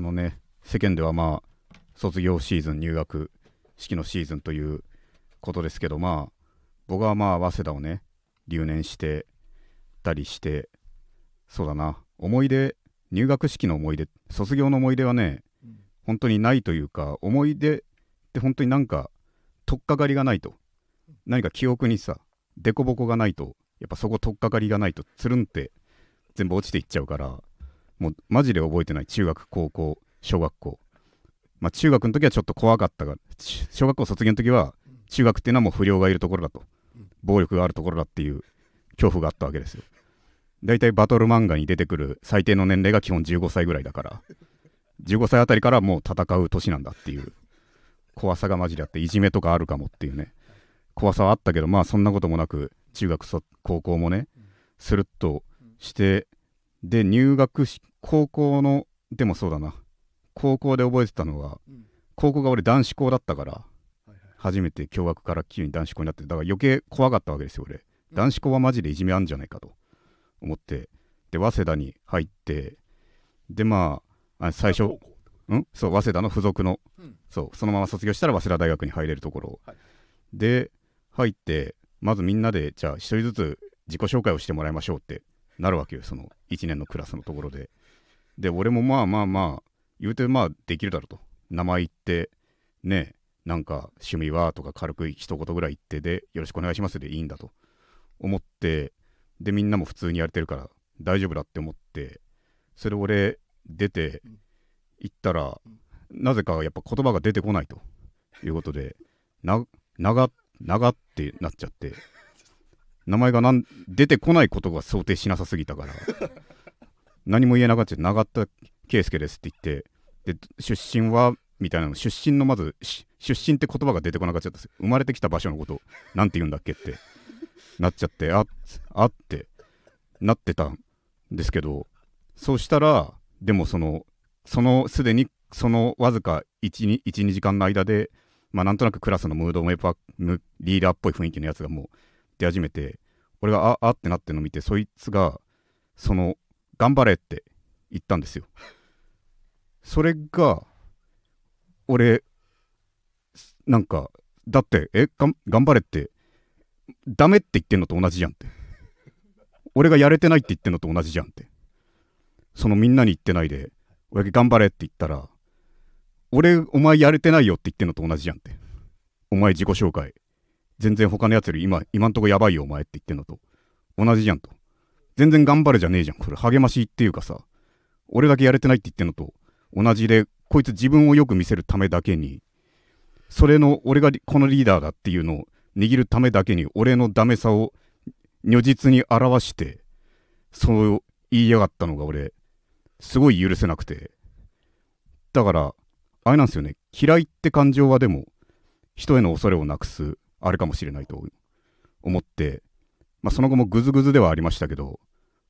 のね世間ではまあ卒業シーズン入学式のシーズンということですけどまあ僕はまあ早稲田をね留年してたりしてそうだな思い出入学式の思い出卒業の思い出はね、本当にないというか思い出って本当になんか取っかかりがないと何か記憶にさ凸凹がないとやっぱそこ取っかかりがないとつるんって全部落ちていっちゃうからもうマジで覚えてない中学高校小学校。まあ中学の時はちょっと怖かったが小学校卒業の時は中学っていうのはもう不良がいるところだと。暴力があるところだっていう恐怖があったわけですよ。大体バトル漫画に出てくる最低の年齢が基本15歳ぐらいだから。15歳あたりからもう戦う年なんだっていう。怖さがマジであっていじめとかあるかもっていうね。怖さはあったけどまあそんなこともなく中学高校もねスルッとしてで入学し高校のでもそうだな。高校で覚えてたのは、高校が俺男子校だったから、初めて共学から急に男子校になってだから余計怖かったわけですよ俺、男子校はマジでいじめあんじゃないかと思って。で早稲田に入ってでまあ最初ん？そう早稲田の付属の、うん、そうそのまま卒業したら早稲田大学に入れるところ、はい、で入ってまずみんなでじゃあ一人ずつ自己紹介をしてもらいましょうってなるわけよその1年のクラスのところでで俺もまあまあまあ言うてまあできるだろうと。名前言ってねなんか趣味はとか軽く一言ぐらい言ってでよろしくお願いしますでいいんだと。思ってでみんなも普通にやれてるから大丈夫だって思ってそれ俺出て行ったらなぜかやっぱ言葉が出てこないと。いうことでな長長ってなっちゃって。名前がなん出てこないことが想定しなさすぎたから。何も言えなかった長田圭介ですって言ってで出身はみたいなの出身のまず出身って言葉が出てこなかった。です生まれてきた場所のことなんて言うんだっけってなっちゃってああってなってたんですけどそうした。らでもそのそのすでにそのわずか12時間の間でまあなんとなくクラスのムードメーパーリーダーっぽい雰囲気のやつがもう出始めて俺がああってなってるのを見てそいつがその頑張れって言ったんですよ。それが俺なんかだってえが頑張れってダメって言ってんのと同じじゃんって。俺がやれてないって言ってんのと同じじゃんって。そのみんなに言ってないで俺頑張れって言ったら俺お前やれてないよって言ってんのと同じじゃんって。お前自己紹介。全然他のやつより今今んとこやばいよお前って言ってんのと同じじゃんと。全然頑張れじゃねえじゃんこれ。励ましっていうかさ。俺だけやれてないって言ってんのと同じでこいつ自分をよく見せるためだけにそれの俺がこのリーダーだっていうのを握るためだけに俺のダメさを如実に表してそう言いやがったのが俺すごい許せなくて。だからあれなんですよね。嫌いって感情はでも人への恐れをなくすあれかもしれないと思って、まあ、その後もグズグズではありましたけど、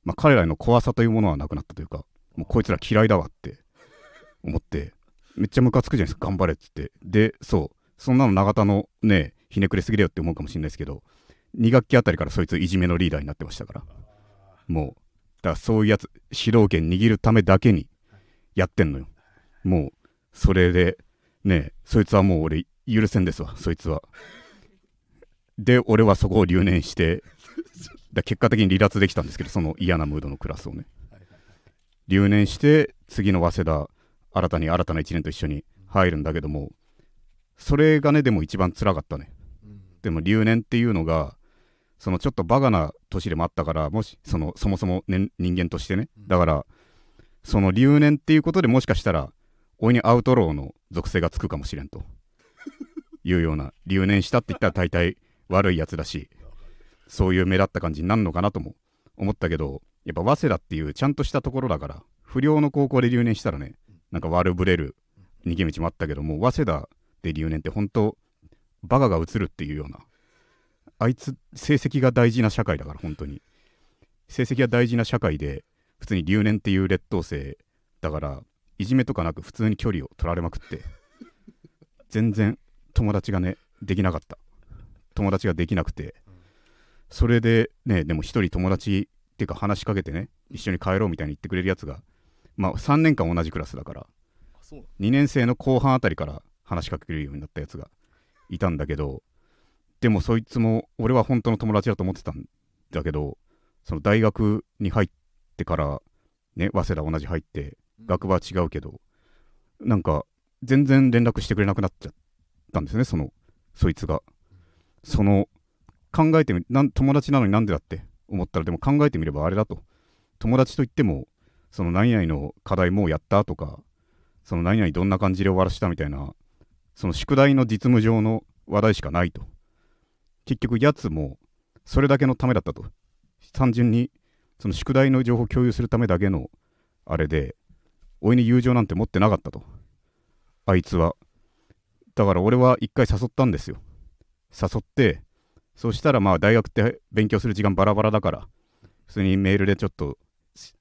まあ、彼らの怖さというものはなくなったというかもうこいつら嫌いだわって思ってめっちゃムカつくじゃないですか。頑張れっつって。でそう。そんなの永田のねひねくれすぎだよって思うかもしれないですけど2学期あたりからそいついじめのリーダーになってましたから。もうだからそういうやつ主導権握るためだけにやってんのよ。もうそれでねそいつはもう俺許せんですわそいつは。で俺はそこを留年してだ結果的に離脱できたんですけどその嫌なムードのクラスをね。留年して次の早稲田新たに新たな1年と一緒に入るんだけどもそれがねでも一番つらかったね、うん、でも留年っていうのがそのちょっとバカな年でもあったからもしそのそもそも、ね、人間としてね。だからその留年っていうことでもしかしたらおいにアウトローの属性がつくかもしれんと。いうような留年したって言ったら大体悪いやつだしそういう目立った感じになるのかなとも思ったけどやっぱ早稲田っていうちゃんとしたところだから不良の高校で留年したらねなんか悪ぶれる逃げ道もあったけども早稲田で留年って本当バカが映るっていうようなあいつ成績が大事な社会だから本当に。成績が大事な社会で普通に留年っていう劣等生だからいじめとかなく普通に距離を取られまくって全然友達がねできなかった。友達ができなくてそれでねでも一人友達っていうか話しかけてね一緒に帰ろうみたいに言ってくれるやつがまあ3年間同じクラスだからそう2年生の後半あたりから話しかけるようになったやつがいたんだけどでもそいつも俺は本当の友達だと思ってたんだけどその大学に入ってからね早稲田同じ入って学部は違うけどなんか全然連絡してくれなくなっちゃったんですねそのそいつが。その考えてみなん友達なのになんでだって思ったらでも考えてみればあれだと。友達といってもその何々の課題もうやったとかその何々どんな感じで終わらしたみたいなその宿題の実務上の話題しかないと。結局やつもそれだけのためだったと。単純にその宿題の情報を共有するためだけのあれで俺に友情なんて持ってなかったと。あいつは。だから俺は一回誘ったんですよ。誘ってそしたらまあ大学って勉強する時間バラバラだから普通にメールでちょっと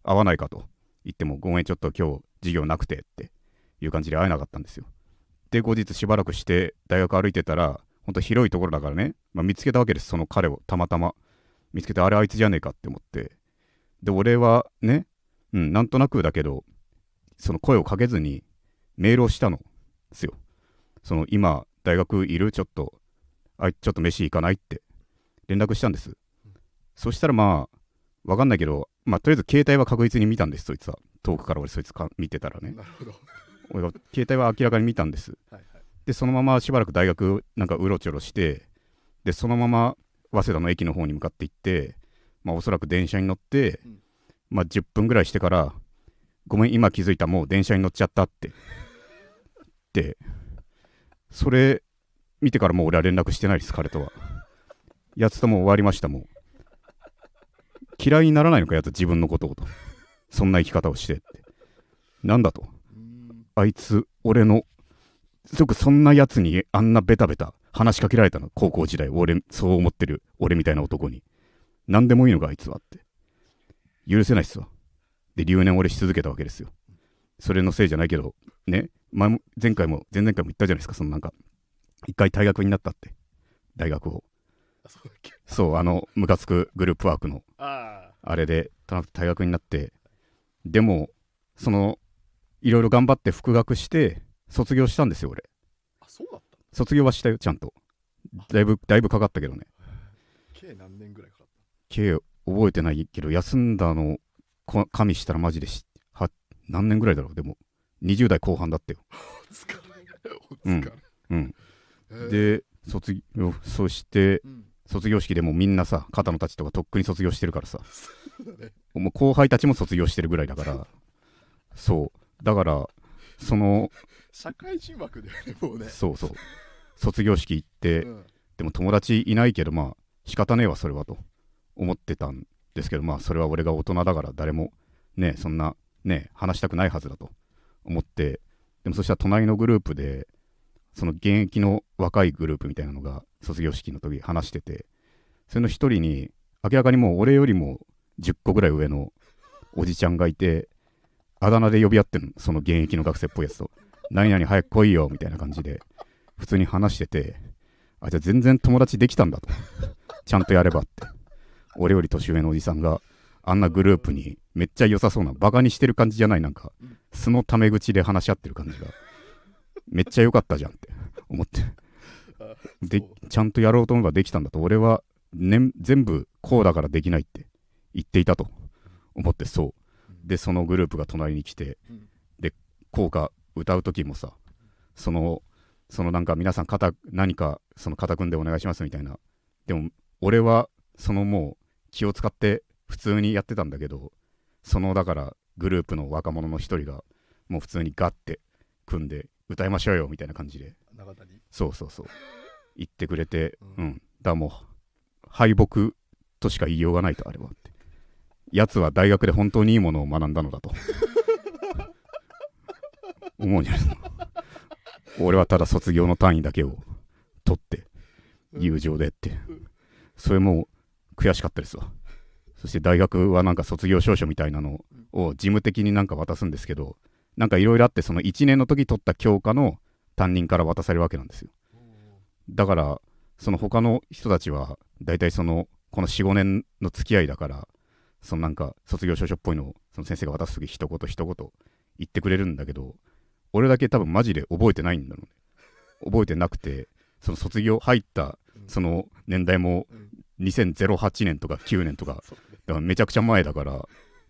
会わないかと。言ってもごめんちょっと今日授業なくてっていう感じで会えなかったんですよ。で後日しばらくして大学歩いてたらほんと広いところだからね、まあ、見つけたわけです。その彼をたまたま見つけてあれあいつじゃねえかって思って。で俺はねうんなんとなくだけどその声をかけずにメールをしたの。ですよ。その今大学いるちょっとあいちょっと飯行かないって連絡したんです、そしたらまあわかんないけどまあとりあえず携帯は確実に見たんですそいつは。遠くから俺そいつか見てたらね。なるほど。俺が携帯は明らかに見たんです。はいはい。でそのまましばらく大学なんかうろちょろしてでそのまま早稲田の駅の方に向かって行ってまあおそらく電車に乗って、うん。まあ10分ぐらいしてからごめん今気づいたもう電車に乗っちゃったって。でそれ見てからもう俺は連絡してないです彼とはやつとも終わりましたもう嫌いにならないのかやつ自分のことをとそんな生き方をしてってなんだとあいつ、俺の、よくそんなやつにあんなベタベタ話しかけられたの、高校時代、俺、そう思ってる、俺みたいな男に。何でもいいのか、あいつはって。許せないっすわ。で、留年俺し続けたわけですよ。それのせいじゃないけど、ね、前前回も、前々回も言ったじゃないですか、そのなんか、一回退学になったって、大学を。あそうあの、ムカつくグループワークの。ああれでた退学になって。でもそのいろいろ頑張って復学して卒業したんですよ俺。ああそうだった卒業はしたよちゃんと。だいぶだいぶかかったけどね。計何年ぐらいかかっ計覚えてないけど休んだのこ加味したらマジでしは何年ぐらいだろうでも。20代後半だったよ。た お疲れ。おうん疲れ、うん。えーで卒業そしてうん。卒業式でもみんなさ肩のたちとかとっくに卒業してるからさ。もう後輩たちも卒業してるぐらいだから。そう。だからその社会人枠だよねもうね。そうそう。卒業式行って、うん。でも友達いないけどまあ仕方ねえわそれはと。思ってたんですけどまあそれは俺が大人だから誰もねそんなね話したくないはずだと思って。でもそしたら隣のグループでその現役の若いグループみたいなのが卒業式の時話しててそれの一人に明らかにもう俺よりも10個ぐらい上のおじちゃんがいてあだ名で呼び合ってんのその現役の学生っぽいやつと。何々早く来いよみたいな感じで普通に話しててあじゃあ全然友達できたんだと。ちゃんとやればって。俺より年上のおじさんがあんなグループにめっちゃ良さそうなバカにしてる感じじゃないなんか素のタメ口で話し合ってる感じが。めっちゃ良かったじゃんって思って。あでちゃんとやろうと思えばできたんだと俺は、ね、全部こうだからできないって言っていたと思ってそう。でそのグループが隣に来てうん。で校歌歌う時もさそのそのなんか皆さん肩何かその肩組んでお願いしますみたいな。でも俺はそのもう気を使って普通にやってたんだけどそのだからグループの若者の一人がもう普通にガッて組んで歌いましょうよみたいな感じで。中谷そうそうそう。言ってくれてううん。ん、だもう敗北としか言いようがないとあれはって。やつは大学で本当にいいものを学んだのだと。思うんじゃないですか。俺はただ卒業の単位だけを取って友情でって。それも悔しかったですわ。そして大学はなんか卒業証書みたいなのを事務的になんか渡すんですけどなんかいろいろあってその1年の時取った教科の担任から渡されるわけなんですよ。だからその他の人たちは大体そのこの45年の付き合いだからそのなんか卒業証書っぽいのをその先生が渡す時一言一言言ってくれるんだけど俺だけ多分マジで覚えてないんだろうね。覚えてなくてその卒業入ったうん。その年代もうん。2008年とか9年とかだからめちゃくちゃ前だから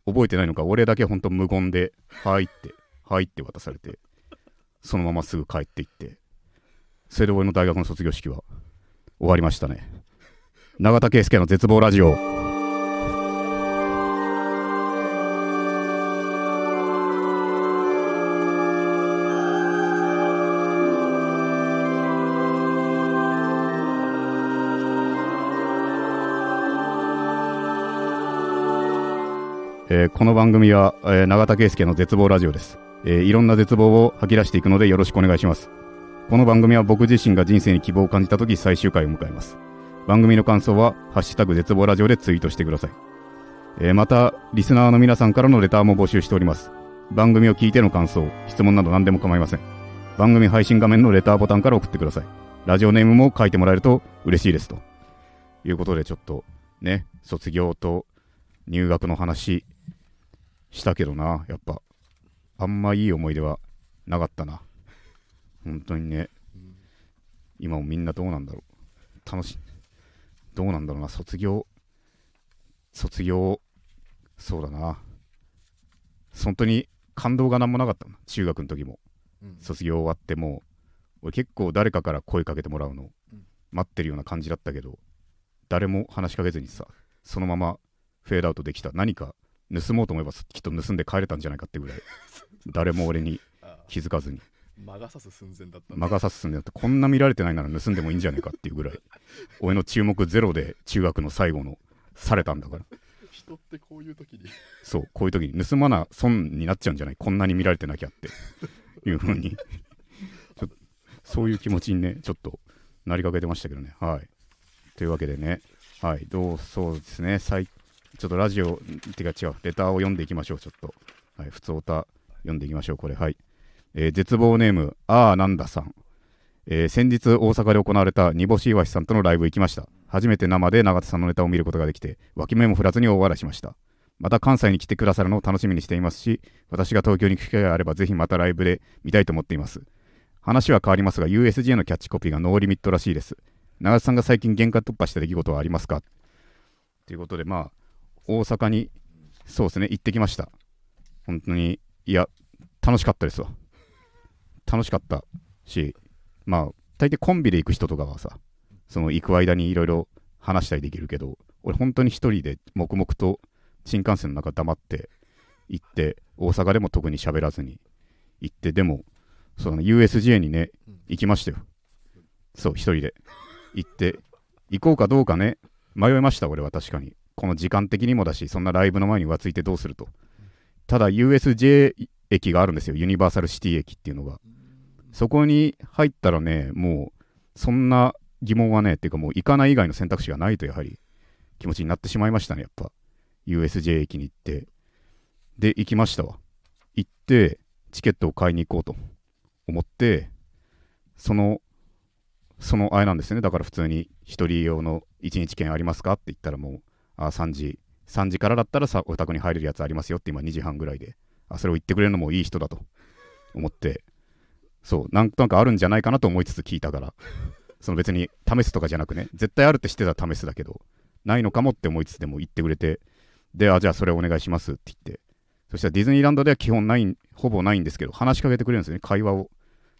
覚えてないのか俺だけほんと無言で「はい」って「はい」って渡されてそのまますぐ帰っていってそれで俺の大学の卒業式は終わりましたね。永田圭介の絶望ラジオ。えーこの番組は、えー永田圭介の絶望ラジオです、えーいろんな絶望を吐き出していくのでよろしくお願いします。この番組は僕自身が人生に希望を感じた時最終回を迎えます。番組の感想は「ハッシュタグ絶望ラジオ」でツイートしてください、えまたリスナーの皆さんからのレターも募集しております。番組を聞いての感想質問など何でも構いません。番組配信画面のレターボタンから送ってください。ラジオネームも書いてもらえると嬉しいですと。いうことでちょっとね卒業と入学の話したけどなやっぱ。あんまいい思い出はなかったな。本当にね。うん今もみんなどうなんだろう。楽しどうなんだろうな。卒業。卒業。そうだな。本当に感動が何もなかったな中学の時も。うん。卒業終わっても。俺結構誰かから声かけてもらうの。うん。待ってるような感じだったけど。誰も話しかけずにさそのままフェードアウトできた何か盗もうと思えばきっと盗んで帰れたんじゃないかってぐらい。誰も俺にあ気づかずに。ー魔が差す寸前だった魔が差すんだよってこんな見られてないなら盗んでもいいんじゃないかっていうぐらい 俺の注目ゼロで中学の最後のされたんだから。人ってこういう時に。そうこういう時に盗まな損になっちゃうんじゃない？こんなに見られてなきゃって。いう風に。ちょそういう気持ちにねちょっとなりかけてましたけどね。はい。というわけでね。はいどうそうですね。最ちょっとラジオてか違うレターを読んでいきましょうちょっと。はい普通歌読んでいきましょうこれ。はい、えー絶望ネームあーなんださん。えー先日大阪で行われた煮干し岩しさんとのライブ行きました。初めて生で永田さんのネタを見ることができて脇目も振らずに大笑いしました。また関西に来てくださるのを楽しみにしていますし私が東京に行く機会があればぜひまたライブで見たいと思っています。話は変わりますが USJ のキャッチコピーがノーリミットらしいです。永田さんが最近限界突破した出来事はありますか？ということでまあ大阪にそうですね行ってきました。本当にいや楽しかったですわ。楽しかったしまあ大抵コンビで行く人とかはさその行く間にいろいろ話したりできるけど俺本当に一人で黙々と新幹線の中黙って行って大阪でも特に喋らずに行ってでもその USJ にね行きましたよ。そう一人で。行って行こうかどうかね迷いました俺は確かに。この時間的にもだしそんなライブの前に浮ついてどうすると。ただ USJ 駅があるんですよ。ユニバーサルシティ駅っていうのが。そこに入ったらねもうそんな疑問はねっていうかもう行かない以外の選択肢がないとやはり気持ちになってしまいましたねやっぱ。USJ 駅に行って。で行きましたわ。行ってチケットを買いに行こうと思ってそのそのあれなんですね。だから普通に一人用の1日券ありますかって言ったらもうあ3時3時からだったらさお宅に入れるやつありますよって今2時半ぐらいで。あそれを言ってくれるのもいい人だと。思って。そうなんとなくあるんじゃないかなと思いつつ聞いたから。その別に試すとかじゃなくね。絶対あるって知ってたら試すだけどないのかもって思いつつでも言ってくれて。であじゃあそれお願いしますって言って。そしたらディズニーランドでは基本ないほぼないんですけど話しかけてくれるんですよね。会話を。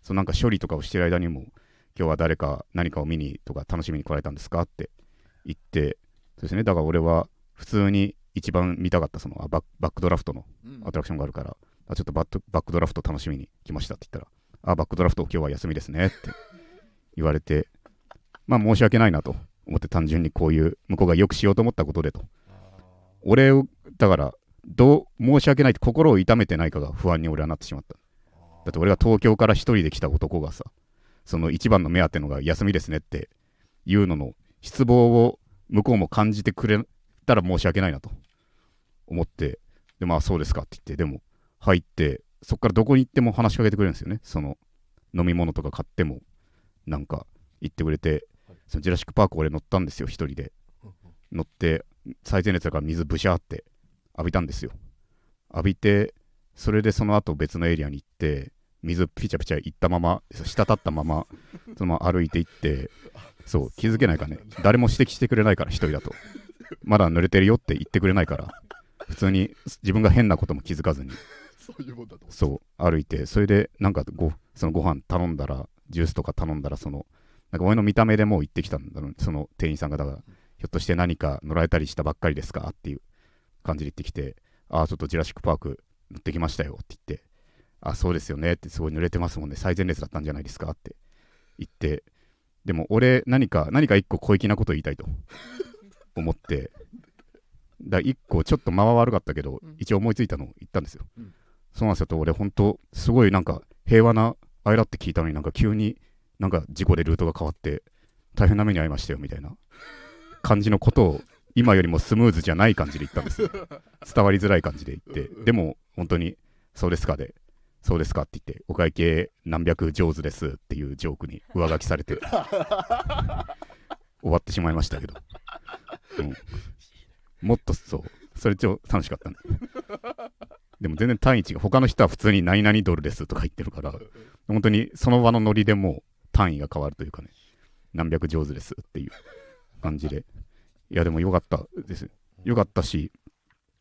そうなんか処理とかをしてる間にも今日は誰か何かを見にとか楽しみに来られたんですかって言って。そうですねだから俺は普通に一番見たかったそのあバッバックドラフトのうんアトラクションがあるから、あちょっとバットバックドラフト楽しみに来ましたって言ったら、あ、バックドラフト今日は休みですねって 言われて、まあ申し訳ないなと思って単純にこういう向こうがよくしようと思ったことでと。俺を、だから、どう申し訳ないって心を痛めてないかが不安に俺はなってしまった。だって俺が東京から一人で来た男がさ、その一番の目当てのが休みですねっていうのの失望を向こうも感じてくれたら申し訳ないなと思って、で、まあそうですかって言って、でも入って、そこからどこに行っても話しかけてくれるんですよね。その飲み物とか買っても、なんか言ってくれて、そのジュラシック・パーク俺乗ったんですよ、一人で。乗って、最前列だから水ブシャーって浴びたんですよ。浴びて、それでその後別のエリアに行って、水ピチャピチャ行ったまま滴ったままそのまま歩いていってそう気づけないからね。誰も指摘してくれないから一人だと。まだ濡れてるよって言ってくれないから。普通に自分が変なことも気づかずに。そういうもんだとそう歩いて。それでなんかごそのご飯頼んだらジュースとか頼んだらそのなんか俺の見た目でもう行ってきたんだろうその店員さんがだからひょっとして何か乗られたりしたばっかりですかっていう感じで言ってきてああちょっとジュラシック・パーク乗ってきましたよって言ってあそうですよねってすごい濡れてますもんね。最前列だったんじゃないですかって言ってでも俺何か何か一個小粋なこと言いたいと 思って。だ一個ちょっと間は悪かったけど、うん。一応思いついたのを言ったんですよ、うん。そうなんですよ。と俺本当すごいなんか平和な間って聞いたのになんか急になんか事故でルートが変わって大変な目に遭いましたよみたいな感じのことを今よりもスムーズじゃない感じで言ったんですよ。伝わりづらい感じで言って。でも本当にそうですかでそうですかって言ってお会計何百上手ですっていうジョークに上書きされて 終わってしまいましたけど、うん、もっとそう。それ超楽しかったねで。も全然単位違う他の人は普通に何々ドルですとか言ってるから本当にその場のノリでもう単位が変わるというかね何百上手ですっていう感じで。いやでもよかったです。よかったし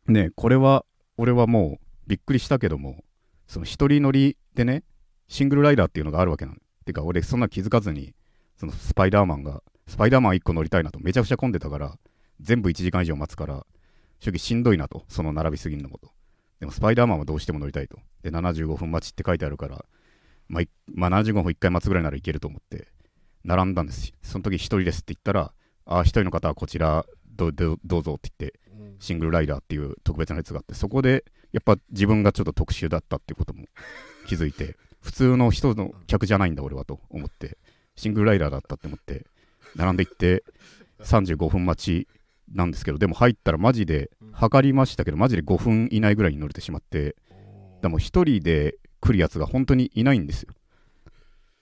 ねこれは俺はもうびっくりしたけどもその一人乗りでねシングルライダーっていうのがあるわけなの。てか俺そんな気づかずにそのスパイダーマンがスパイダーマン1個乗りたいなとめちゃくちゃ混んでたから全部1時間以上待つから正直しんどいなとその並びすぎるのもと。でもスパイダーマンはどうしても乗りたいと。で75分待ちって書いてあるからまあ、いまあ、75分1回待つぐらいならいけると思って並んだんですその時1人ですって言ったらああ1人の方はこちらどどどうぞって言ってうん。シングルライダーっていう特別なやつがあってそこでやっぱ自分がちょっと特殊だったっていうことも気づいて普通の人の客じゃないんだ俺はと思ってシングルライダーだったって思って並んでいって35分待ちなんですけどでも入ったらマジで測りましたけどマジで5分以内ぐらいに乗れてしまってでも1人で来るやつが本当にいないんですよ。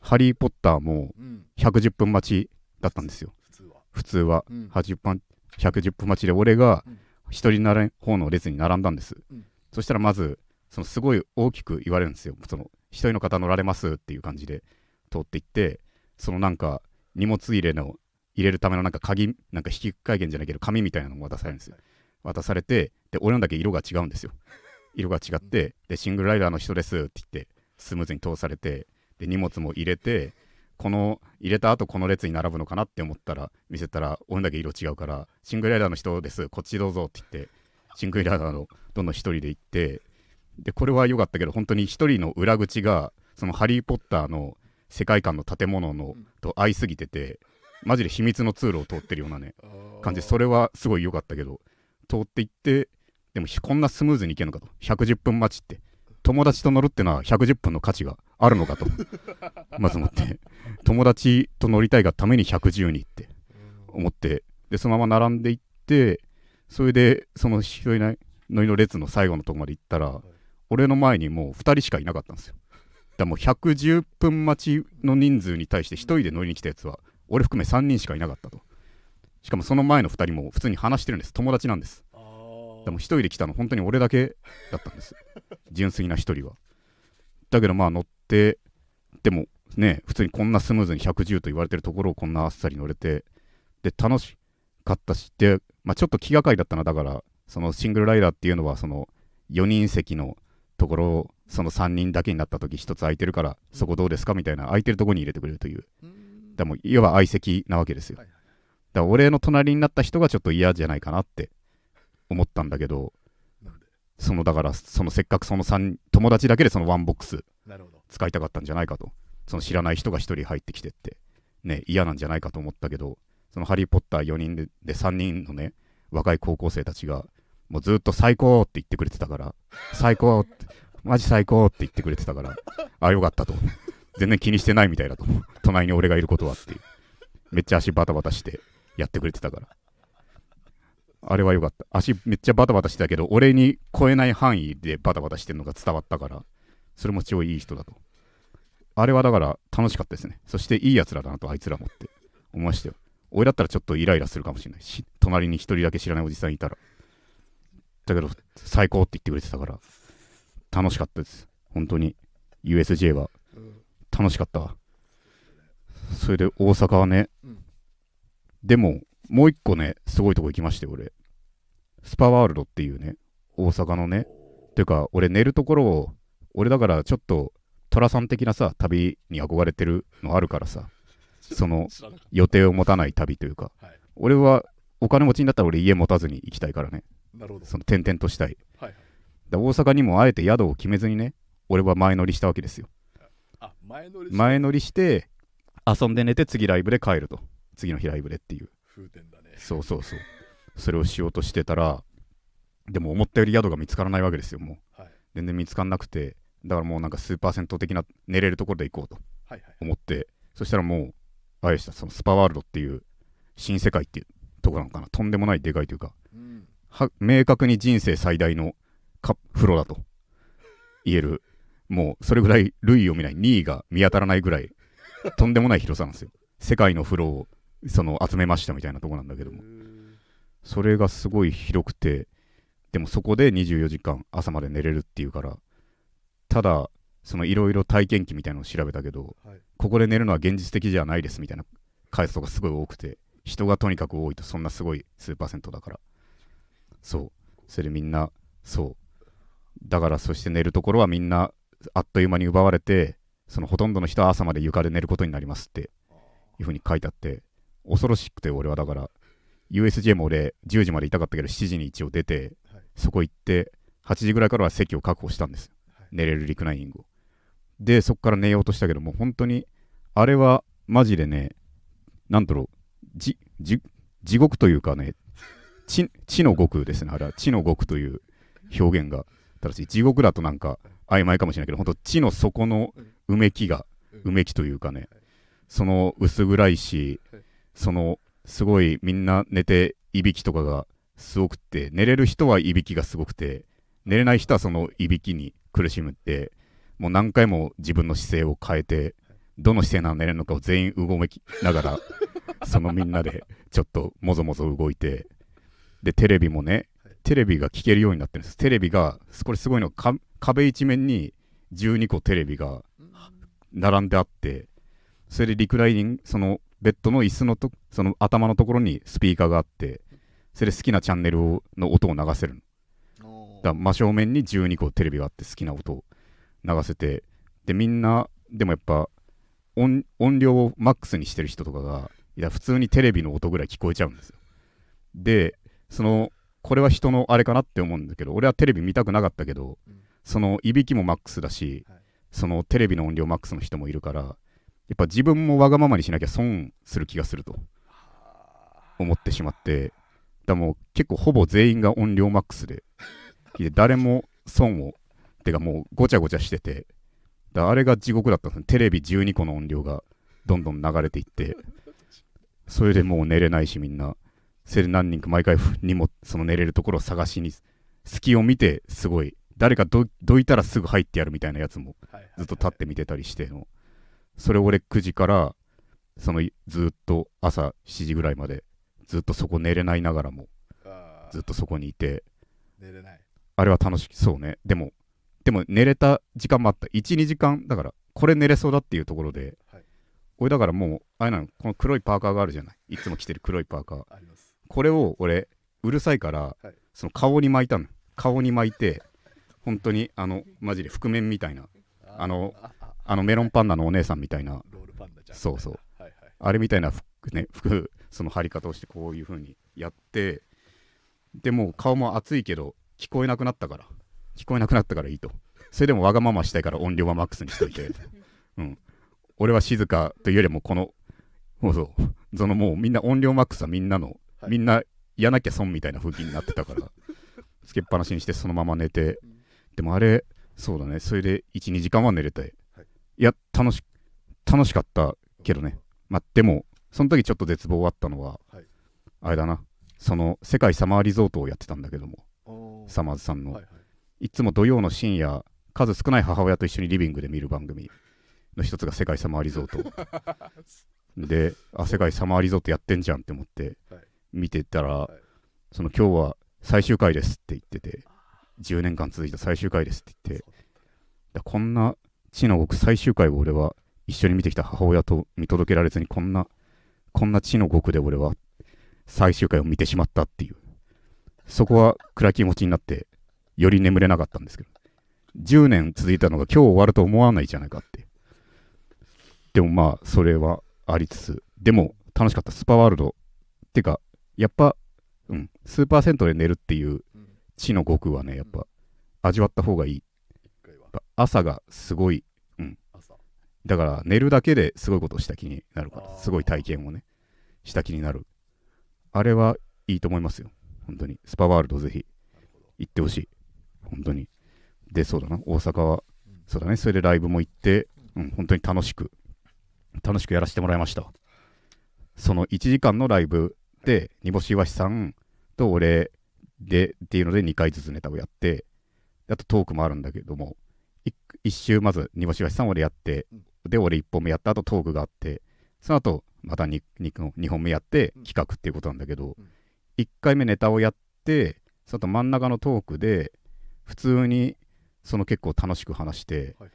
ハリー・ポッターもうん。110分待ちだったんですよ。普通は。普通は。うん。80分110分待ちで俺がうん。一人なら方の列に並んだんです、うんそしたらまずそのすごい大きく言われるんですよ。その一人の方乗られますっていう感じで通っていってそのなんか荷物入れの入れるためのなんか鍵なんか引き換え券じゃないけど紙みたいなのを渡されるんですよ。渡されてで俺のだけ色が違うんですよ。色が違ってでシングルライダーの人ですって言ってスムーズに通されてで荷物も入れてこの入れた後この列に並ぶのかなって思ったら見せたら俺だけ色違うからシングルライダーの人ですこっちどうぞって言ってシングルラーのどんどん一人で行ってでこれは良かったけど本当に一人の裏口がその「ハリー・ポッター」の世界観の建物のと合いすぎててマジで秘密の通路を通ってるようなね感じ。それれはすごい良かったけど通っていってでもこんなスムーズに行けるのかと。110分待ちって。友達と乗るってのは110分の価値があるのかと まず思って。友達と乗りたいがために110にって思ってでそのまま並んでいってそれでその一人いない乗りの列の最後のとこまで行ったら俺の前にもう2人しかいなかったんですよ。だからもう110分待ちの人数に対して1人で乗りに来たやつは俺含め3人しかいなかったと。しかもその前の2人も普通に話してるんです。友達なんです。でも1人で来たの本当に俺だけだったんです。純粋な1人は。だけどまあ乗ってでもね普通にこんなスムーズに110と言われてるところをこんなあっさり乗れてで楽しかったしで、まあ、ちょっと気がかりだったなだからそのシングルライダーっていうのはその4人席のところをその3人だけになった時1つ空いてるからそこどうですかみたいな空いてるところに入れてくれるという。うん。でもいわば相席なわけですよ。だから俺の隣になった人がちょっと嫌じゃないかなって思ったんだけどそのだからそのせっかくその3友達だけでそのワンボックス使いたかったんじゃないかと。その知らない人が1人入ってきてってね嫌なんじゃないかと思ったけどそのハリー・ポッター4人でで3人のね若い高校生たちがもうずっと最高って言ってくれてたから最高ってマジ最高って言ってくれてたからああよかったと。全然気にしてないみたいだと隣に俺がいることはっていう。めっちゃ足バタバタしてやってくれてたから。あれはよかった。足めっちゃバタバタしてたけど俺に超えない範囲でバタバタしてるのが伝わったからそれも超いい人だと。あれはだから楽しかったですね。そしていいやつらだなとあいつらもって思いましたよ。俺だったらちょっとイライラするかもしれないし隣に一人だけ知らないおじさんいたら。だけど最高って言ってくれてたから楽しかったです。本当に。USJ は。楽しかったわ。それで大阪はね、うんでももう一個ねすごいとこ行きましたよ俺。スパワールドっていうね大阪のねていうか俺寝るところを俺だからちょっと寅さん的なさ旅に憧れてるのあるからさ。その予定を持たない旅というか、はい。俺はお金持ちになったら俺家持たずに行きたいからね。たなるほど。その転々としたい。はいはい。だ大阪にもあえて宿を決めずにね俺は前乗りしたわけですよ。あ前乗り前乗りして遊んで寝て次ライブで帰ると。次の日ライブでっていう。風天だね。そうそうそう。それをしようとしてたらでも思ったより宿が見つからないわけですよもう。はい。全然見つからなくて。だからもうなんかスーパー銭湯的な寝れるところで行こうとはいはい。思って。そしたらもうあれでしたそのスパワールドっていう新世界っていうところなのかな。とんでもないでかいというかうん。は明確に人生最大のカ風呂だと言えるもうそれぐらい類を見ない2位が見当たらないぐらいとんでもない広さなんですよ。世界の風呂をその集めましたみたいなとこなんだけども。それがすごい広くてでもそこで24時間朝まで寝れるっていうからただそのいろいろ体験記みたいなのを調べたけどはい。ここで寝るのは現実的じゃないですみたいな回数がすごい多くて人がとにかく多いとそんなすごいスーパー銭湯だから。そう。それでみんなそう。だからそして寝るところはみんなあっという間に奪われてそのほとんどの人は朝まで床で寝ることになりますっていうふうに書いてあって恐ろしくて俺はだから USJ も俺10時までいたかったけど7時に一応出てはい。そこ行って8時ぐらいからは席を確保したんです。はい。寝れるリクライニングをでそこから寝ようとしたけども本当にあれはマジでねなんだろうじじ地獄というかね地地の極ですね。あれは地の極という表現が正しい。地獄だとなんか曖昧かもしれないけど本当地の底のうめきがうめきというかねその薄暗いしそのすごいみんな寝ていびきとかがすごくて寝れる人はいびきがすごくて寝れない人はそのいびきに苦しむってもう何回も自分の姿勢を変えてどの姿勢なら寝れるのかを全員うごめきながら そのみんなでちょっともぞもぞ動いてでテレビもねテレビが聞けるようになってるんです。テレビがこれすごいのか壁一面に12個テレビが並んであってそれでリクライニングそのベッドの椅子のとその頭のところにスピーカーがあってそれで好きなチャンネルをの音を流せるの。だ真正面に12個テレビがあって好きな音を流せてでみんなでもやっぱ音音量をマックスにしてる人とかがいや普通にテレビの音ぐらい聞こえちゃうんですよ。でそのこれは人のあれかなって思うんだけど俺はテレビ見たくなかったけど、うん。そのいびきもマックスだし、はい。そのテレビの音量マックスの人もいるからやっぱ自分もわがままにしなきゃ損する気がすると。思ってしまってだもう結構ほぼ全員が音量マックスでで誰も損をてかもうごちゃごちゃしてて。だあれが地獄だったんですねテレビ12個の音量がどんどん流れていって。それでもう寝れないしみんな。それで何人か毎回にもその寝れるところを探しに隙を見てすごい誰かどどいたらすぐ入ってやるみたいなやつもずっと立って見てたりしての。それを俺9時からそのずっと朝7時ぐらいまでずっとそこ寝れないながらもずっとそこにいて。寝れない。あれは楽しそうね。でもでも寝れた時間もあった。12時間だからこれ寝れそうだっていうところで、はい。俺だからもうあれなのこの黒いパーカーがあるじゃない？いつも着てる黒いパーカー。これを俺うるさいから、はい。その顔に巻いたの。顔に巻いて本当にあのマジで覆面みたいな。あのあのメロンパンダのお姉さんみたいな。そうそう。はいはい。あれみたいな服ね服その貼り方をしてこういう風にやってでもう顔も熱いけど聞こえなくなったから聞こえなくなったからいいと。それでもわがまましたいから音量はマックスにしといて。うん。俺は静かというよりもこのそうそう。そのもうみんな音量マックスはみんなの、はい。みんなやなきゃ損みたいな風景になってたから。つけっぱなしにしてそのまま寝て。でもあれそうだね。それで12時間は寝れて、はい。いや楽し楽しかったけどね。まあでもその時ちょっと絶望あったのは、はい。あれだな。その世界サマーリゾートをやってたんだけども。サマーズさんの、はいはいいつも土曜の深夜数少ない母親と一緒にリビングで見る番組の一つが世界サマーリゾート。であ世界サマーリゾートやってんじゃんって思ってはい。見てたら、い。その今日は最終回ですって言ってて10年間続いた最終回ですって言ってだこんな地の極最終回を俺は一緒に見てきた母親と見届けられずにこんな、こんな地の極で俺は最終回を見てしまったっていう。そこは暗い気持ちになって、より眠れなかったんですけど。10年続いたのが今日終わると思わないじゃないかって。でもまあ、それはありつつ、でも楽しかった。スパワールド。ってか、やっぱ、うん、スーパー銭湯で寝るっていううん地の極はね、やっぱ味わった方がいい。朝がすごい、朝だから寝るだけですごいことをした気になるから、すごい体験をね、した気になる。あれはいいと思いますよ。本当に。スパワールドぜひ行ってほしい。本当に。で、そうだな、大阪は、うんそうだね、それでライブも行って、うん、本当に楽しく、楽しくやらせてもらいました。その1時間のライブで、煮干しわしさんと俺でっていうので2回ずつネタをやって、あとトークもあるんだけども、1, 一周まず煮干しわしさん俺やって、で、俺1本目やった後トークがあって、その後また 2, 2本目やってうん企画っていうことなんだけどうん、1回目ネタをやって、その後真ん中のトークで、普通にその結構楽しく話して、はいはい。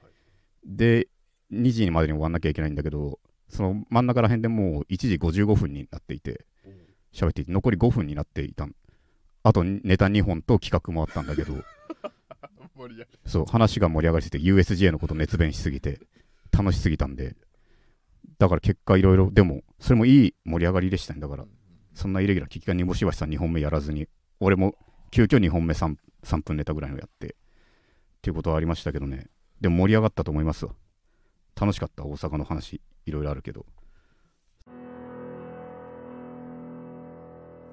で、2時までに終わんなきゃいけないんだけど、その真ん中ら辺でもう1時55分になっていて、喋っていて、残り5分になっていたん。あとネタ2本と企画もあったんだけど、そう、話が盛り上がりすぎて、USJ のこと熱弁しすぎて、楽しすぎたんで、だから結果いろいろ、でも、それもいい盛り上がりでしたね。だからうん、そんなイレギュラー、聞きが煮干し橋さん2本目やらずに、俺も急遽2本目 3, 3分ネタぐらいのやって、っていうことはありましたけどね。でも盛り上がったと思いますわ。楽しかった、大阪の話、いろいろあるけど。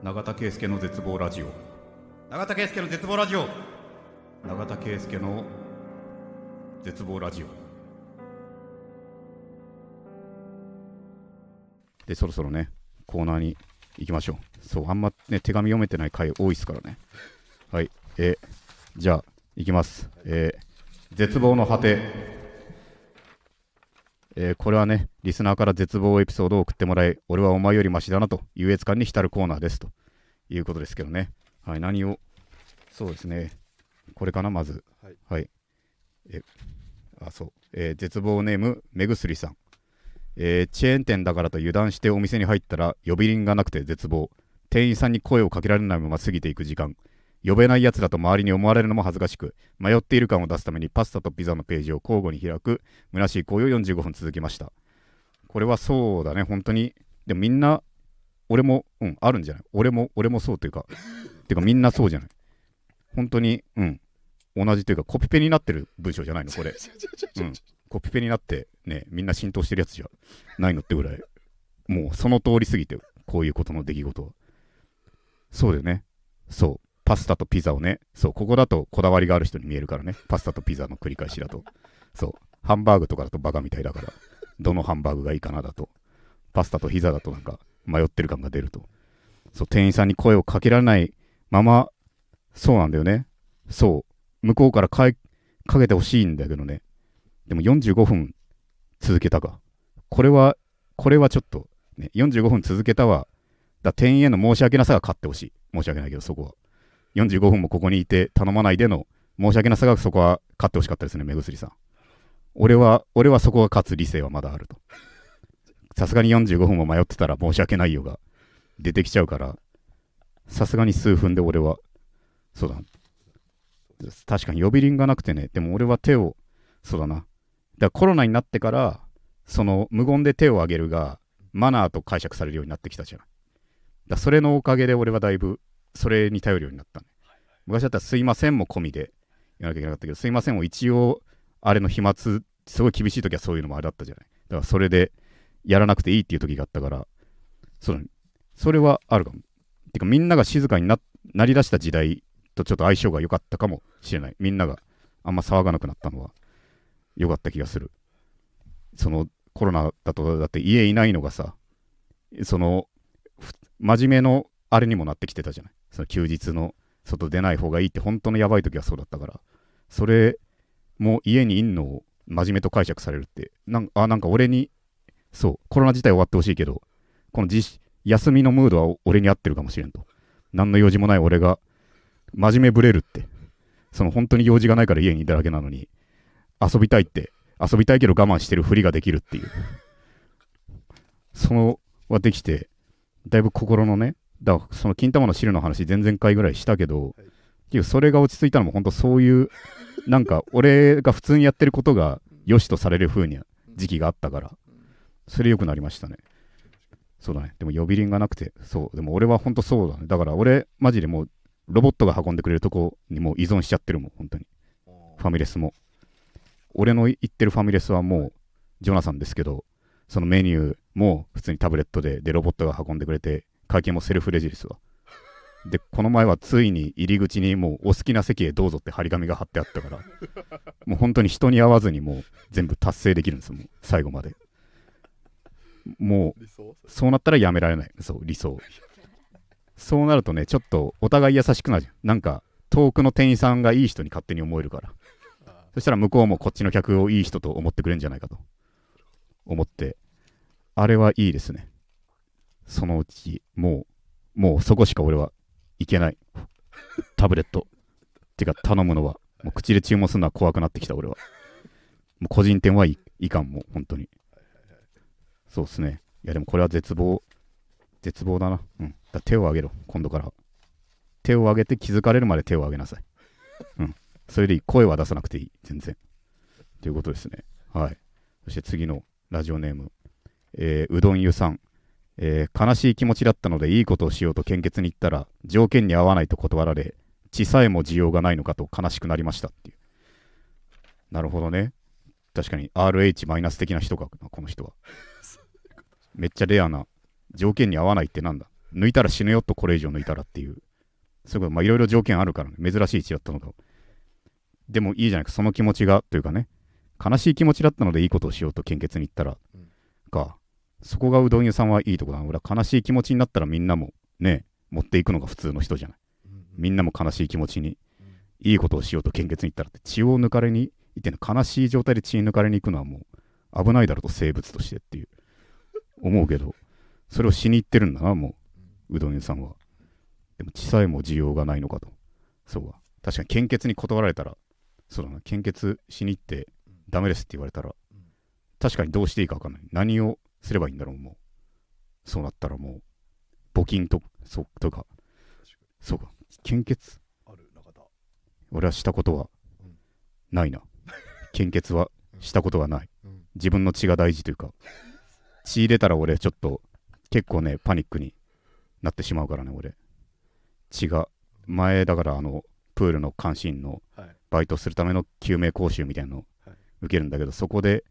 永田圭介の絶望ラジオ。永田圭介の絶望ラジオ。永田圭介の絶望ラジオ。で、そろそろね、コーナーに行きましょう。そう、あんまね、手紙読めてない回多いですからね。はい。えーじゃあ、行きます。えー絶望の果て。えーこれはね、リスナーから絶望エピソードを送ってもらい、俺はお前よりマシだなと優越感に浸るコーナーですということですけどね。はい、何を、そうですね、これかな、まず。はいはい。え、あ、そう。えー絶望ネーム、目薬さん。えーチェーン店だからと油断してお店に入ったら呼び鈴がなくて絶望店員さんに声をかけられないまま過ぎていく時間呼べないやつだと周りに思われるのも恥ずかしく迷っている感を出すためにパスタとピザのページを交互に開く虚しい行為を45分続きました。これはそうだね。本当に。でもみんな俺もうんあるんじゃない？俺も俺もそうというか てかみんなそうじゃない？本当にうん。同じというかコピペになってる文章じゃないの？これ。うん。コピペになってね、みんな浸透してるやつじゃないのってぐらい、もうその通り過ぎて、こういうことの出来事は。そうだよね。そう。パスタとピザをね、そう、ここだとこだわりがある人に見えるからね。パスタとピザの繰り返しだと。そう。ハンバーグとかだとバカみたいだから、どのハンバーグがいいかなだと。パスタとピザだとなんか迷ってる感が出ると。そう、店員さんに声をかけられないまま、そうなんだよね。そう。向こうからかかけてほしいんだけどね。でも45分続けたか。これは、これはちょっと、ね、45分続けたは、だ店員への申し訳なさが勝ってほしい。申し訳ないけど、そこは。45分もここにいて頼まないでの申し訳なさがそこは勝ってほしかったですね、目薬さん。俺は、俺はそこが勝つ理性はまだあると。さすがに45分も迷ってたら申し訳ないよが出てきちゃうから、さすがに数分で俺は、そうだ。確かに呼び鈴がなくてね、でも俺は手を、そうだな。だからコロナになってから、その無言で手を挙げるがマナーと解釈されるようになってきたじゃん。だそれのおかげで俺はだいぶそれに頼るようになったね。昔だったらすいませんも込みでやらなきゃいけなかったけど、すいませんも一応、あれの飛沫、すごい厳しい時はそういうのもあれだったじゃない。だからそれでやらなくていいっていう時があったから、そうだねそれはあるかも。てかみんなが静かにななりだした時代とちょっと相性が良かったかもしれない。みんながあんま騒がなくなったのは良かった気がする。そのコロナだとだって家いないのがさ、その真面目のあれにもなってきてたじゃない。その休日の外出ない方がいいって本当のやばい時はそうだったから、それも家にいんのを真面目と解釈されるって、なんあなんか俺に、そう、コロナ自体終わってほしいけど、この自休みのムードは俺に合ってるかもしれんと。何の用事もない俺が真面目ぶれるって。その本当に用事がないから家にいただけなのに、遊びたいって、遊びたいけど我慢してるふりができるっていうそのはできてだいぶ心のねだからその金玉の汁の話前々回ぐらいしたけど、結局それが落ち着いたのも本当そういうなんか俺が普通にやってることが良しとされる風に時期があったから。それ良くなりましたね。そうだね。でも呼び鈴がなくて。そう。でも俺は本当そうだね。だから俺マジでもうロボットが運んでくれるとこにもう依存しちゃってるもん本当に。ファミレスも。俺の行ってるファミレスはもうジョナサンですけどそのメニューも普通にタブレットででロボットが運んでくれて会計もセルフレジですわでこの前はついに入り口にもうお好きな席へどうぞって張り紙が貼ってあったからもう本当に人に会わずにもう全部達成できるんですもう最後まで。もうそうなったらやめられない。そう理想。そうなるとねちょっとお互い優しくなるじゃん。なんか遠くの店員さんがいい人に勝手に思えるから。あそしたら向こうもこっちの客をいい人と思ってくれるんじゃないかと思って。あれはいいですねそのうちもうもうそこしか俺はいけない。タブレット。てか頼むのはもう口で注文するのは怖くなってきた俺は。もう個人店はいいかんもう本当に。そうですね。いやでもこれは絶望絶望だな。うん。だ手を挙げろ今度から。手を挙げて気づかれるまで手を挙げなさい。うん。それでいい。声は出さなくていい全然。ということですね。はい。そして次のラジオネーム、えーうどん湯さん、えー悲しい気持ちだったのでいいことをしようと献血に行ったら条件に合わないと断られ血さえも需要がないのかと悲しくなりましたっていう。なるほどね。確かに RH マイナス的な人かなこの人は。めっちゃレアな条件に合わないってなんだ。抜いたら死ぬよとこれ以上抜いたらっていう。そういうことまあいろいろ条件あるから、ね、珍しい血だったのかでもいいじゃないかその気持ちがというかね。悲しい気持ちだったのでいいことをしようと献血に行ったら、うん。かそこがうどん屋さんはいいとこだな。俺は悲しい気持ちになったらみんなもね持っていくのが普通の人じゃない。みんなも悲しい気持ちにいいことをしようと献血に行ったらって血を抜かれに行ってんの悲しい状態で血抜かれに行くのはもう危ないだろうと生物としてっていう思うけどそれをしに行ってるんだなもううどん屋さんは。でも血さえも需要がないのかと。そうか確かに献血に断られたらそうだな。献血しに行ってダメですって言われたら確かにどうしていいか分かんない。何をすればいいんだろうもう。そうなったらもう募金とそうとか。そうか。献血？ある中田。俺はしたことはうん。ないな。献血はしたことはない。うん。自分の血が大事というか。血入れたら俺ちょっと結構ねパニックになってしまうからね俺。血が前だからあのプールの監視員のはい。バイトするための救命講習みたいなの受けるんだけどそこで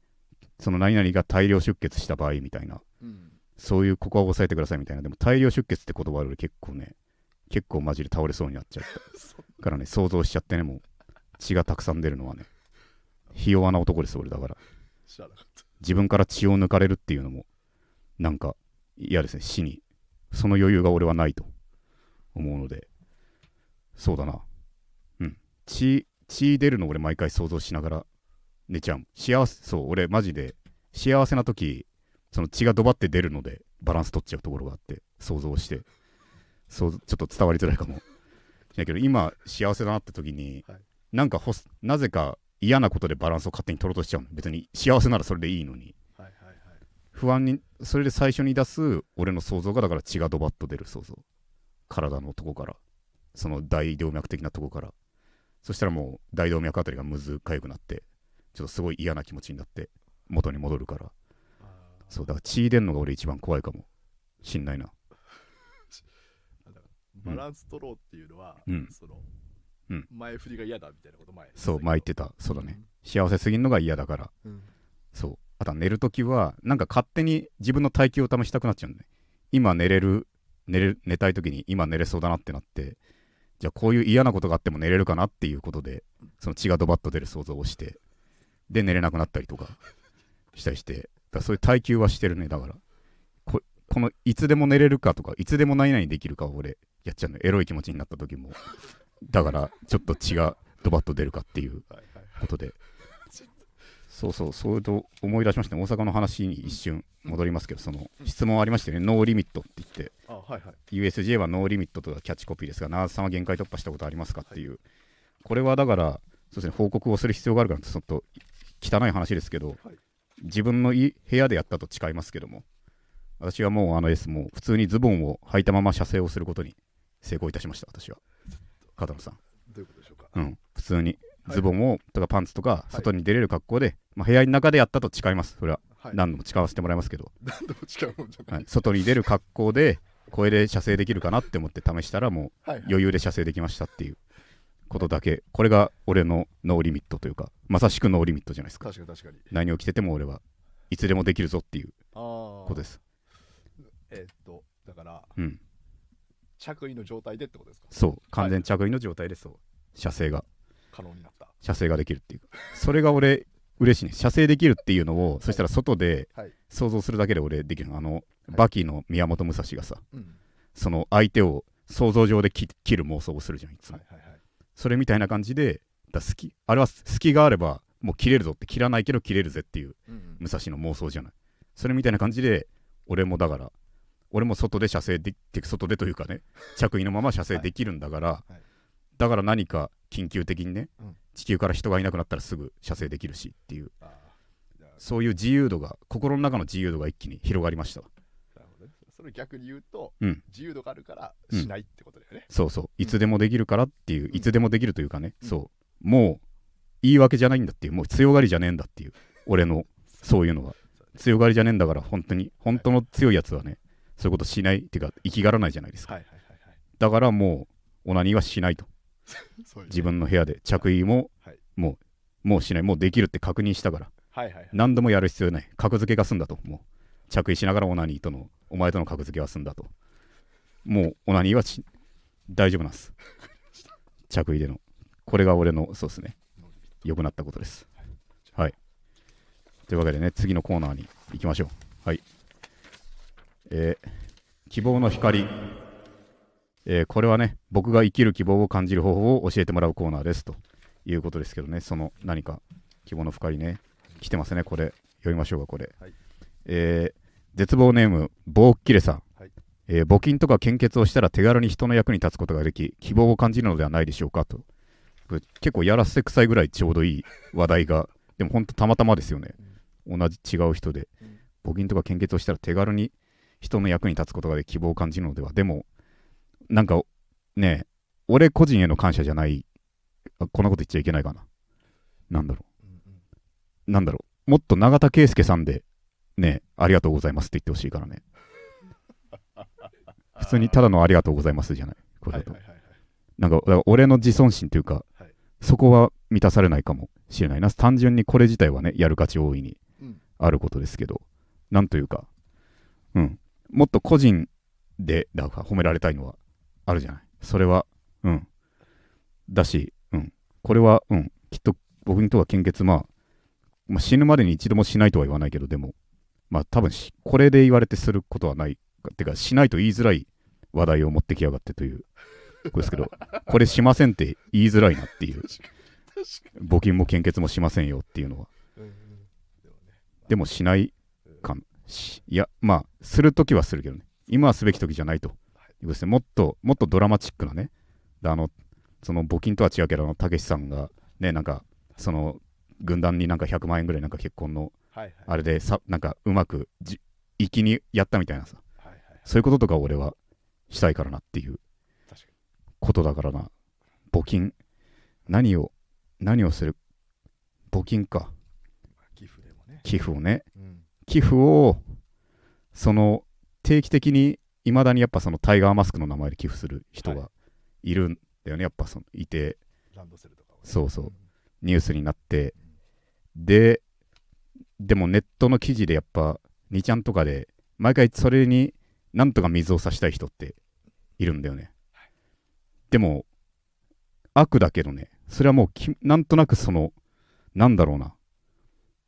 その何々が大量出血した場合みたいな。うん。そういうここは押さえてくださいみたいな。でも大量出血って言葉より結構ね結構マジで倒れそうになっちゃった からね想像しちゃってねもう血がたくさん出るのはねひ弱な男です俺だから。自分から血を抜かれるっていうのもなんか嫌ですね死に。その余裕が俺はないと思うので。そうだな。うん。血血出るの俺毎回想像しながら寝ちゃう幸せそう俺マジで幸せな時その血がドバって出るのでバランス取っちゃうところがあって想像して。そうちょっと伝わりづらいかも。しれないけど今幸せだなって時に、はい。なんかほすなぜか嫌なことでバランスを勝手に取ろうとしちゃうの。別に幸せならそれでいいのに。はいはいはい。不安にそれで最初に出す俺の想像がだから血がドバッと出る想像。体のとこから。その大動脈的なとこから。そしたらもう大動脈あたりがむずかゆくなってちょっとすごい嫌な気持ちになって元に戻るから。そうだから血出んのが俺一番怖いかも。しんな。いなバランス取ろうっていうのは、うん。その、うん。前振りが嫌だみたいなこと前そう前言ってた。そうだね、幸せすぎんのが嫌だから。うん。そう。あとは寝るときはなんか勝手に自分の耐久を試したくなっちゃうんだね。今寝れる寝れ寝たいときに今寝れそうだなってなってじゃあこういう嫌なことがあっても寝れるかなっていうことでその血がドバッと出る想像をしてで寝れなくなったりとかしたりしてだからそういう耐久はしてるね。だからここのいつでも寝れるかとかいつでも何々できるかを俺やっちゃうの。エロい気持ちになった時も。だからちょっと血がドバッと出るかっていうことで。そうそうそういうと思い出しましたね。大阪の話に一瞬戻りますけどその質問ありましたよね。 No limit って言って。あはいはい。USJ はノーリミットとかキャッチコピーですが長田さんは限界突破したことありますかっていう。これはだからそうですね報告をする必要があるからちょっと汚い話ですけど、はい。自分のい部屋でやったと誓いますけども私はもうあの S もう普通にズボンを履いたまま射精をすることに成功いたしました私は。片野さん。どういうことでしょうか？うん。普通にはい。ズボンを、とかパンツとかい。外に出れる格好で、まあ、部屋の中でやったと誓います。それははい。何度も誓わせてもらいますけど、何度も違うもんじゃな。はい。い、外に出る格好でこれで射精できるかなって思って試したらもうはい。余裕で射精できましたっていうことだけこれが俺の No limit というかまさしく No limit じゃないですか。確かに確かに。何を着てても俺はいつでもできるぞっていう。ことです。えーっと、だから、うん。着衣の状態でってことですか？そう。完全着衣の状態でそう。射精が。可能になった。射精ができるっていう。かそれが俺嬉しいね。射精できるっていうのをそしたら外ではい。想像するだけで俺できるの。あのバキの宮本武蔵がさうん。その相手を想像上で切切る妄想をするじゃんいつも。はいはいはい。それみたいな感じでだ好きあれは隙があればもう切れるぞって切らないけど切れるぜっていう武蔵の妄想じゃない。それみたいな感じで俺もだから俺も外で射精でき外でというかね着衣のまま射精できるんだから、はいだから何か緊急的にね、うん。地球から人がいなくなったらすぐ射精できるしっていうそういう自由度が心の中の自由度が一気に広がりました。それ逆に言うと、うん。自由度があるからうん。しないってことだよね。そうそう。いつでもできるからっていう、ん。いつでもできるというかね、うん。そう。もう言い訳じゃないんだっていう。もう強がりじゃねえんだっていう。俺のそういうのは。強がりじゃねえんだから本当に本当の強いやつはねそういうことしないっていうか生きがらないじゃないですか。はいはいはいはい。だからもうオナニーはしないと。自分の部屋で。着衣もはい。もうもうしない。もうできるって確認したから。はいはいはい。何度もやる必要ない。格付けが済んだともう着衣しながらオナニーとのお前との格付けは済んだと。もうオナニーは大丈夫なんです。着衣での。これが俺のそうですね。良くなったことです。はい。というわけでね次のコーナーに行きましょう。はい。えー希望の光。えーこれはね僕が生きる希望を感じる方法を教えてもらうコーナーです。ということですけどね。その何か希望の光ね。来てますね。これ。読みましょうかこれ、はい。えー絶望ネームボーッキレさん、はい。えー募金とか献血をしたら手軽に人の役に立つことができ希望を感じるのではないでしょうかと。結構やらせ臭いぐらいちょうどいい話題がでも本当たまたまですよね、同じ違う人で、募金とか献血をしたら手軽に人の役に立つことができ希望を感じるのでは。でもなんかね俺個人への感謝じゃない。あこんなこと言っちゃいけないかな。なんだろう。んうん。うなんだろう。もっと永田圭介さんでねありがとうございますって言ってほしいからね。普通にただのありがとうございますじゃない。これだと。なんかだから俺の自尊心というか、はい。そこは満たされないかもしれないな。単純にこれ自体はねやる価値大いにうん。あることですけど。なんというかうん。もっと個人でだから褒められたいのはあるじゃない。それはうん。だしうん。これはうん。きっと僕にとは献血まあ、まあ、死ぬまでに一度もしないとは言わないけどでもまあ多分しこれで言われてすることはない。かてかしないと言いづらい話題を持ってきやがってということですけど これしませんって言いづらいなっていう。募金も献血もしませんよっていうのは。でもしないかんしいやまあするときはするけどね。今はすべき時じゃないと。い。うことですね。もっともっとドラマチックなね。であのその募金とは違うけどあのたけしさんがねなんかその軍団になんか100万円ぐらいなんか結婚のはいはい。あれでさなんかうまくじ粋にやったみたいなさ。はいはい。そういうこととかを俺はしたいからなっていう。ことだからな。募金。何を何をする？募金か。寄付でもね。寄付をね。うん。寄付をその定期的にいまだにやっぱそのタイガーマスクの名前で寄付する人がい。るんだよね、やっぱそのいて。ランドセルとかをね。そうそう。うん。ニュースになって。ででもネットの記事でやっぱ2ちゃんとかで毎回それになんとか水を差したい人っているんだよね、でも悪だけどねそれはもうきなんとなくそのなんだろうな。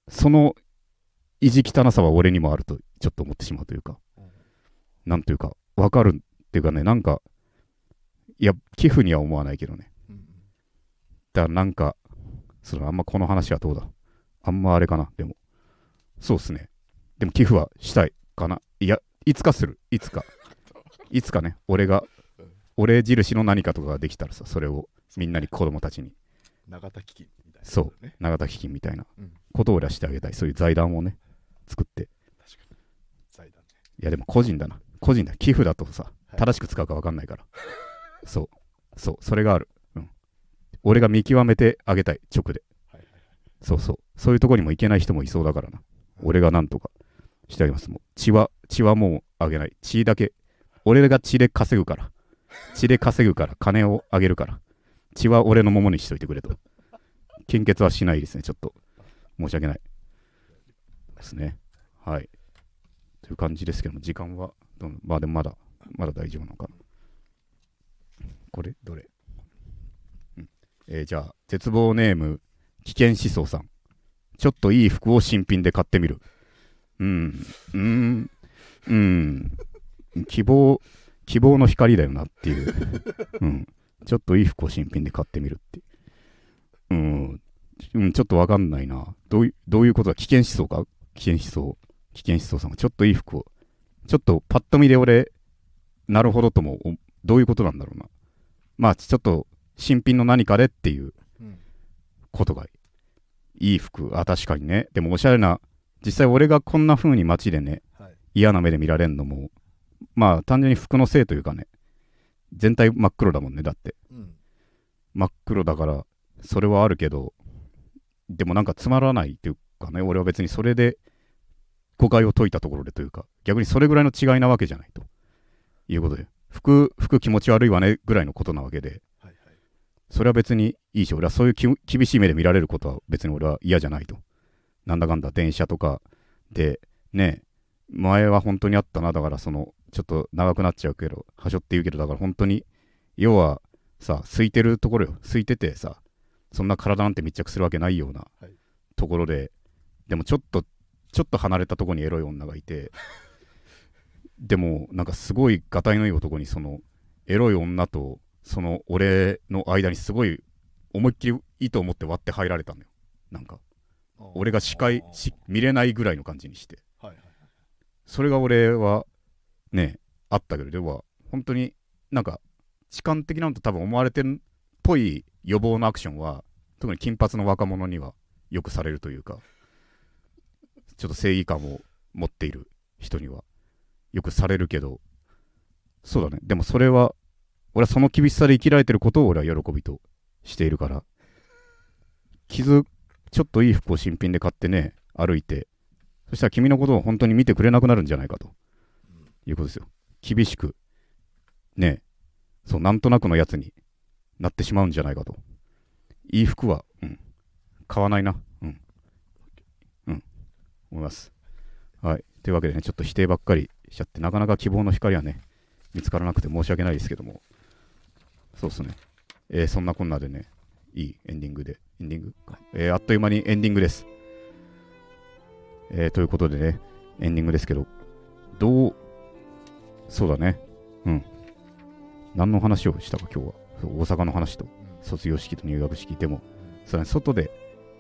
その意地汚さは俺にもあるとちょっと思ってしまうというか。うんなんというかわかるっていうかねなんかいや寄付には思わないけどね。うんうん。だからなんか、そのあんまこの話はどうだ。あんまあれかなでも。そうっすね。でも寄付はしたいかな。いや、いつかする。いつか。いつかね、俺が、俺印の何かとかができたらさ、それをみんなに子供たちに。永田基金みたいそうね。永田基金みたいなうん。ことを俺はしてあげたいそういう財団をね作って確かに。財団ね。いやでも個人だな個人だ寄付だとさはい正しく使うか分かんないから、そうそうそれがあるうん俺が見極めてあげたい直ではいはいはい。そうそうそういうとこにも行けない人もいそうだからな俺がなんとかしてあげます。もう血は血はもうあげない。血だけ俺が血で稼ぐから。血で稼ぐから。金をあげるから。血は俺のものにしといてくれと。献血はしないですねちょっと。申し訳ないですね。はい。という感じですけども時間はどうまあでもまだまだ大丈夫なのかな。これ？どれ、うん。えーじゃあ絶望ネーム危険思想さん。ちょっといい服を新品で買ってみる。うん、うん、うん、希望、希望の光だよなっていう。うん、ちょっといい服を新品で買ってみるって。うん、うん、ちょっとわかんないな。どういう、どういうことだ？危険思想か？危険思想。危険思想さんがちょっといい服を。ちょっとパッと見で俺、なるほどとも、おどういうことなんだろうな。まあ、ちょっと新品の何かでっていううん。ことがいい服あ確かにねでもおしゃれな実際俺がこんな風に街でねはい。嫌な目で見られるのもまあ単純に服のせいというかね全体真っ黒だもんねだってうん。真っ黒だからそれはあるけどでもなんかつまらないというかね俺は別にそれで誤解を解いたところでというか逆にそれぐらいの違いなわけじゃないということで服服気持ち悪いわねぐらいのことなわけで。それは別にいいし、俺はそういうき厳しい目で見られることは別に俺は嫌じゃないと。なんだかんだ電車とかで、ね、前は本当にあったな、だからその、ちょっと長くなっちゃうけど、はしょって言うけど、だから本当に、要はさ、空いてるところよ、空いててさ、そんな体なんて密着するわけないようなはいところで、でもちょっと、ちょっと離れたところにエロい女がいて、でもなんかすごいがたいのいい男にそのエロい女とその俺の間にすごい思いっきりいいと思って割って入られたのよ。なんか。俺が視界し見れないぐらいの感じにして。はいはいそれが俺はねあったけどでは本当になんか痴漢的なのと多分思われてるっぽい予防のアクションは特に金髪の若者にはよくされるというかちょっと正義感を持っている人にはよくされるけどそうだね。でもそれは俺はその厳しさで生きられてることを俺は喜びとしているから。傷ちょっといい服を新品で買ってね歩いて。そしたら君のことを本当に見てくれなくなるんじゃないかと。いうことですよ。厳しく。ね。そうなんとなくのやつになってしまうんじゃないかと。いい服は、うん、買わないな。うん。うん。思います。はい。というわけでねちょっと否定ばっかりしちゃってなかなか希望の光はね見つからなくて申し訳ないですけども。そうっすね。えーそんなこんなでねいいエンディングで。エンディング？か、えーあっという間にエンディングです。えーということでねエンディングですけどどうそうだね。うん。何の話をしたか今日は？大阪の話と卒業式と入学式でも。そうだね外で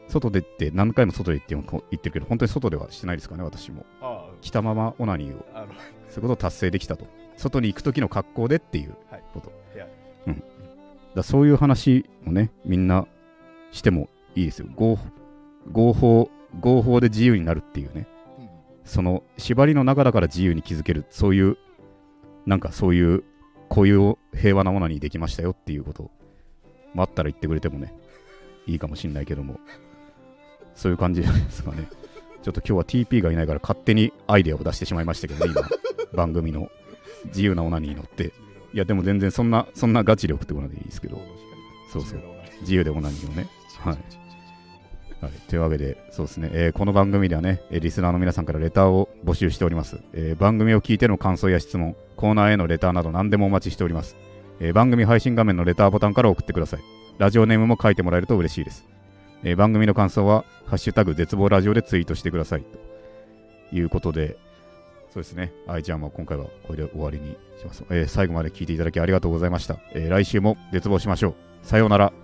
外でって何回も外で行って言ってるけど本当に外ではしてないですかね私も。あ着たままオナニーを。そういうことを達成できたと。外に行く時の格好でっていうはい。こと、部屋うん。だそういう話もねみんなしてもいいですよ。合合法合法で自由になるっていうね。うんその縛りの中だから自由に気づけるそういうなんかそういうこういう平和なものにできましたよっていうこともあったら言ってくれてもねいいかもしんないけども。そういう感じですかね。ちょっと今日は TP がいないから勝手にアイデアを出してしまいましたけどね今。番組の自由なオナニーに乗って。いやでも全然そんなそんなガチで送ってこないでいいですけどそうそう自由でオナニーをねはいはい、というわけで、そうですね、えーこの番組ではね、えーリスナーの皆さんからレターを募集しております。えー番組を聞いての感想や質問、コーナーへのレターなど何でもお待ちしております。えー番組配信画面のレターボタンから送ってください。ラジオネームも書いてもらえると嬉しいです。えー番組の感想は、ハッシュタグ絶望ラジオでツイートしてください。ということで、そうですね、はい、じゃんは今回はこれで終わりにします。えー最後まで聞いていただきありがとうございました。えー来週も絶望しましょう。さようなら。